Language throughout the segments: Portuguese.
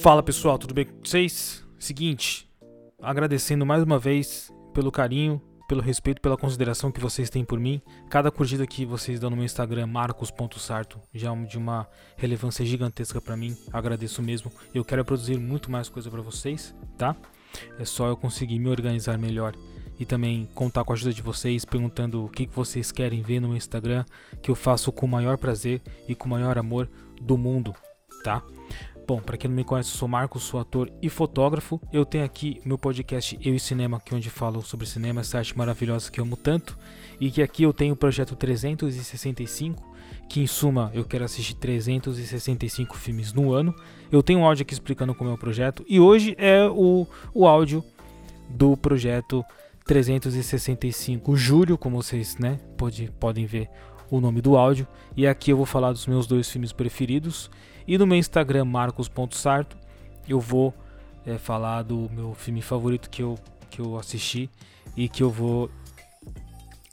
Fala pessoal, tudo bem com vocês? Seguinte, agradecendo mais uma vez pelo carinho, pelo respeito, pela consideração que vocês têm por mim. Cada curtida que vocês dão no meu Instagram, marcos.sarto, já é de uma relevância gigantesca para mim. Agradeço mesmo. Eu quero produzir muito mais coisa para vocês, tá? É só eu conseguir me organizar melhor e também contar com a ajuda de vocês, perguntando o que vocês querem ver no meu Instagram, que eu faço com o maior prazer e com o maior amor do mundo, tá? Bom, para quem não me conhece, eu sou Marcos, sou ator e fotógrafo. Eu tenho aqui meu podcast Eu e Cinema, que é onde falo sobre cinema, essa arte maravilhosa que eu amo tanto. E que aqui eu tenho o projeto 365, que em suma eu quero assistir 365 filmes no ano. Eu tenho um áudio aqui explicando como é o projeto. E hoje é o, o áudio do projeto 365 Júlio, como vocês né, pode, podem ver o nome do áudio. E aqui eu vou falar dos meus dois filmes preferidos. E no meu Instagram, marcos.sarto, eu vou é, falar do meu filme favorito que eu, que eu assisti e que eu vou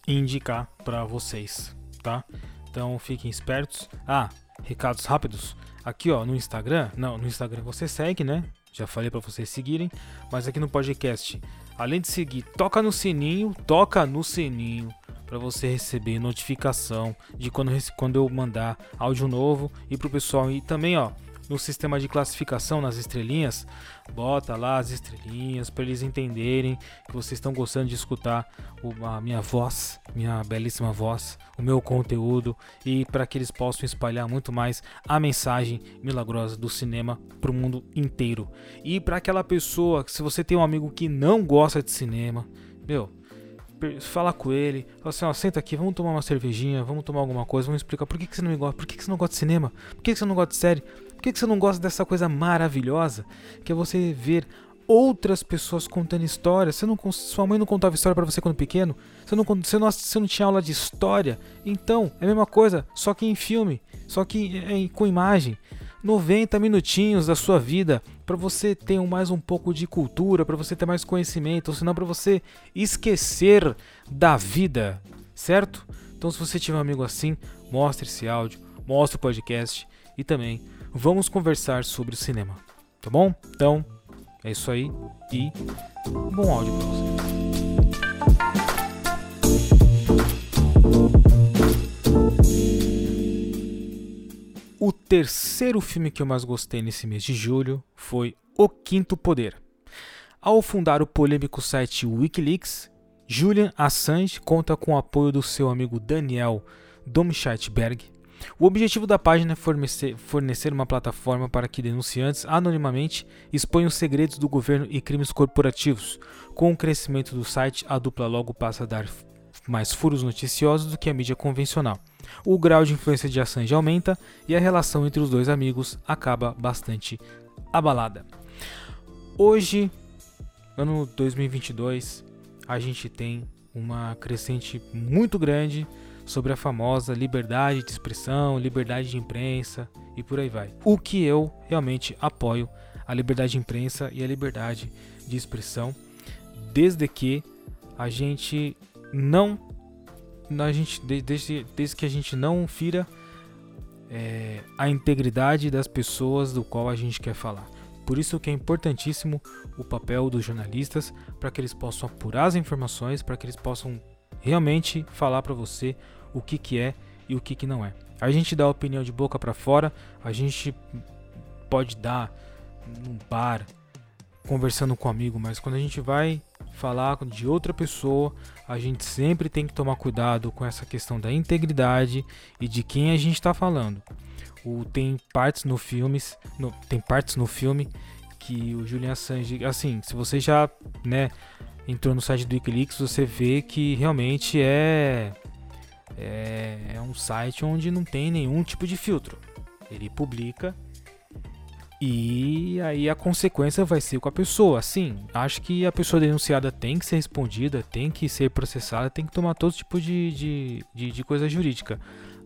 indicar para vocês, tá? Então fiquem espertos. Ah, recados rápidos. Aqui ó, no Instagram, não, no Instagram você segue, né? Já falei para vocês seguirem, mas aqui no podcast, além de seguir, toca no sininho, toca no sininho para você receber notificação de quando, quando eu mandar áudio novo e pro pessoal e também ó no sistema de classificação nas estrelinhas, bota lá as estrelinhas para eles entenderem que vocês estão gostando de escutar a minha voz, minha belíssima voz, o meu conteúdo e para que eles possam espalhar muito mais a mensagem milagrosa do cinema para o mundo inteiro. E para aquela pessoa, se você tem um amigo que não gosta de cinema, meu, falar com ele, falar assim, ó, senta aqui, vamos tomar uma cervejinha, vamos tomar alguma coisa, vamos explicar por que, que você não me gosta, por que, que você não gosta de cinema, por que, que você não gosta de série, por que, que você não gosta dessa coisa maravilhosa que é você ver outras pessoas contando histórias. Você não, sua mãe não contava história para você quando pequeno? Você não, você, não, você não tinha aula de história? Então, é a mesma coisa, só que em filme, só que é, com imagem. 90 minutinhos da sua vida para você ter mais um pouco de cultura, para você ter mais conhecimento, ou senão para você esquecer da vida, certo? Então, se você tiver um amigo assim, mostre esse áudio, mostre o podcast e também vamos conversar sobre o cinema, tá bom? Então, é isso aí e um bom áudio para vocês. Terceiro filme que eu mais gostei nesse mês de julho foi O Quinto Poder. Ao fundar o polêmico site Wikileaks, Julian Assange conta com o apoio do seu amigo Daniel Domscheit-Berg. O objetivo da página é fornecer, fornecer uma plataforma para que denunciantes anonimamente exponham segredos do governo e crimes corporativos. Com o crescimento do site, a dupla logo passa a dar mais furos noticiosos do que a mídia convencional. O grau de influência de Assange aumenta e a relação entre os dois amigos acaba bastante abalada. Hoje, ano 2022, a gente tem uma crescente muito grande sobre a famosa liberdade de expressão, liberdade de imprensa e por aí vai. O que eu realmente apoio a liberdade de imprensa e a liberdade de expressão, desde que a gente não a gente desde, desde que a gente não fira é, a integridade das pessoas do qual a gente quer falar. Por isso que é importantíssimo o papel dos jornalistas para que eles possam apurar as informações, para que eles possam realmente falar para você o que, que é e o que, que não é. A gente dá opinião de boca para fora, a gente pode dar num bar, conversando com um amigo, mas quando a gente vai falar de outra pessoa, a gente sempre tem que tomar cuidado com essa questão da integridade e de quem a gente está falando. O, tem partes no filmes, no, tem partes no filme que o Julian Assange, assim, se você já, né, entrou no site do WikiLeaks, você vê que realmente é, é é um site onde não tem nenhum tipo de filtro. Ele publica e aí a consequência vai ser com a pessoa. Sim, acho que a pessoa denunciada tem que ser respondida, tem que ser processada, tem que tomar todo tipo de, de, de, de coisa jurídica.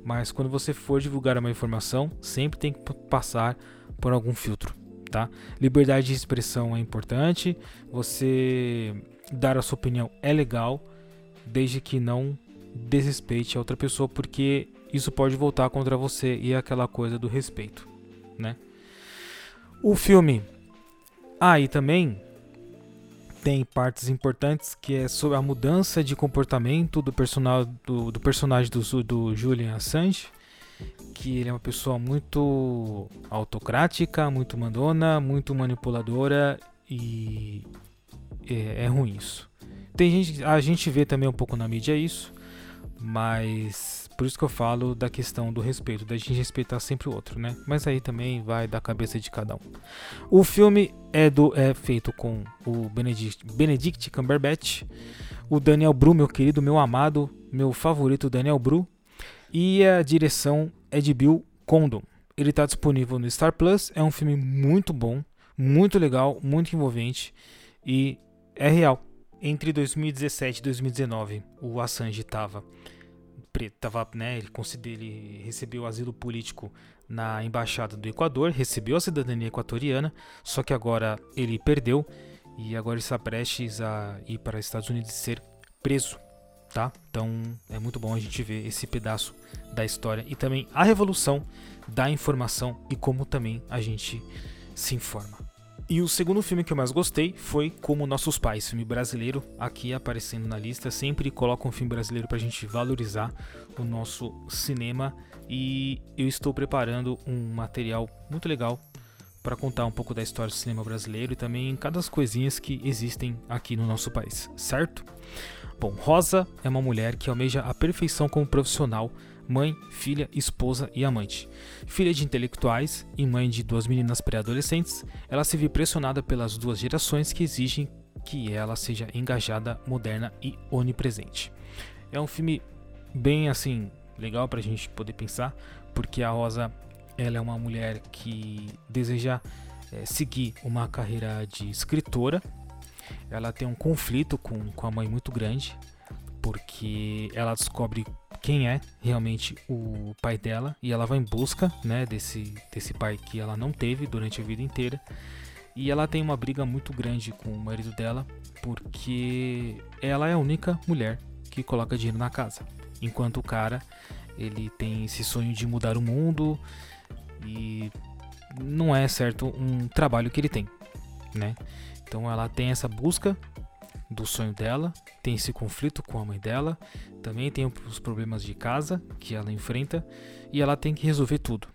Mas quando você for divulgar uma informação, sempre tem que passar por algum filtro. Tá? Liberdade de expressão é importante, você dar a sua opinião é legal, desde que não desrespeite a outra pessoa, porque isso pode voltar contra você e é aquela coisa do respeito, né? O filme. Ah, e também tem partes importantes que é sobre a mudança de comportamento do, personal, do, do personagem do, do Julian Assange, que ele é uma pessoa muito autocrática, muito mandona, muito manipuladora e é, é ruim isso. Tem gente, a gente vê também um pouco na mídia isso, mas por isso que eu falo da questão do respeito, da gente respeitar sempre o outro, né? Mas aí também vai da cabeça de cada um. O filme é, do, é feito com o Benedict, Benedict Cumberbatch, o Daniel Bru, meu querido, meu amado, meu favorito Daniel Bru, e a direção é de Bill Condon. Ele está disponível no Star Plus, é um filme muito bom, muito legal, muito envolvente e é real. Entre 2017 e 2019, o Assange estava tava, né, ele, ele recebeu asilo político na embaixada do Equador, recebeu a cidadania equatoriana, só que agora ele perdeu e agora está prestes a ir para os Estados Unidos e ser preso, tá? Então é muito bom a gente ver esse pedaço da história e também a revolução da informação e como também a gente se informa. E o segundo filme que eu mais gostei foi Como Nossos Pais, filme brasileiro, aqui aparecendo na lista. Sempre coloco um filme brasileiro pra gente valorizar o nosso cinema. E eu estou preparando um material muito legal para contar um pouco da história do cinema brasileiro e também cada coisinhas que existem aqui no nosso país, certo? Bom, Rosa é uma mulher que almeja a perfeição como profissional mãe, filha, esposa e amante. Filha de intelectuais e mãe de duas meninas pré-adolescentes, ela se vê pressionada pelas duas gerações que exigem que ela seja engajada, moderna e onipresente. É um filme bem assim legal para a gente poder pensar, porque a Rosa ela é uma mulher que deseja é, seguir uma carreira de escritora. Ela tem um conflito com, com a mãe muito grande, porque ela descobre quem é realmente o pai dela e ela vai em busca né, desse, desse pai que ela não teve durante a vida inteira. E ela tem uma briga muito grande com o marido dela porque ela é a única mulher que coloca dinheiro na casa. Enquanto o cara ele tem esse sonho de mudar o mundo e não é certo um trabalho que ele tem, né? Então ela tem essa busca do sonho dela, tem esse conflito com a mãe dela, também tem os problemas de casa que ela enfrenta e ela tem que resolver tudo.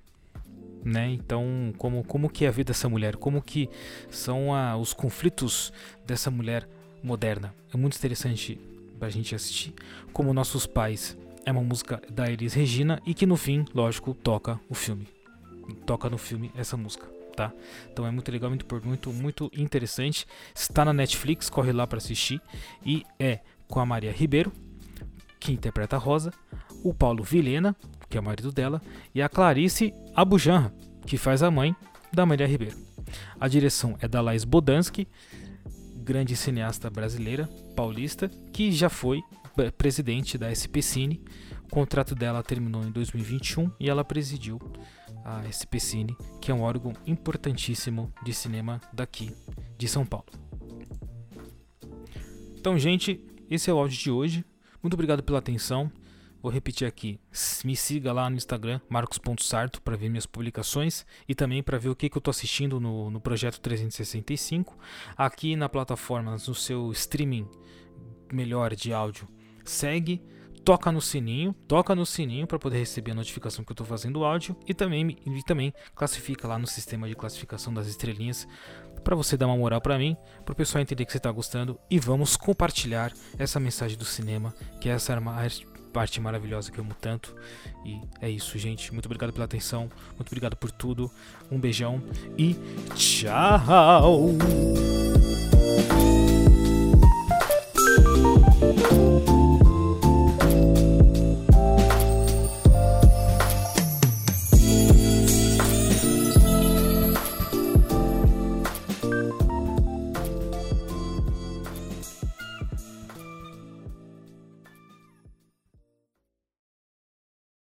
Né? Então, como, como que é a vida dessa mulher? Como que são a, os conflitos dessa mulher moderna? É muito interessante pra gente assistir. Como Nossos Pais é uma música da Elis Regina e que no fim, lógico, toca o filme. Toca no filme essa música tá? Então é muito legal, muito muito muito interessante. Está na Netflix, corre lá para assistir e é com a Maria Ribeiro, que interpreta a Rosa, o Paulo Vilhena, que é o marido dela, e a Clarice Abujanra, que faz a mãe da Maria Ribeiro. A direção é da Laís Bodansky, grande cineasta brasileira, paulista, que já foi eh, presidente da SP Cine. O contrato dela terminou em 2021 e ela presidiu a SP Cine, que é um órgão importantíssimo de cinema daqui de São Paulo. Então, gente, esse é o áudio de hoje. Muito obrigado pela atenção. Vou repetir aqui. Me siga lá no Instagram, marcos.sarto, para ver minhas publicações e também para ver o que, que eu estou assistindo no, no Projeto 365. Aqui na plataforma, no seu streaming melhor de áudio, segue toca no sininho, toca no sininho para poder receber a notificação que eu estou fazendo o áudio e também, e também classifica lá no sistema de classificação das estrelinhas para você dar uma moral para mim, para o pessoal entender que você está gostando e vamos compartilhar essa mensagem do cinema, que é essa parte maravilhosa que eu amo tanto. E é isso, gente. Muito obrigado pela atenção, muito obrigado por tudo. Um beijão e tchau!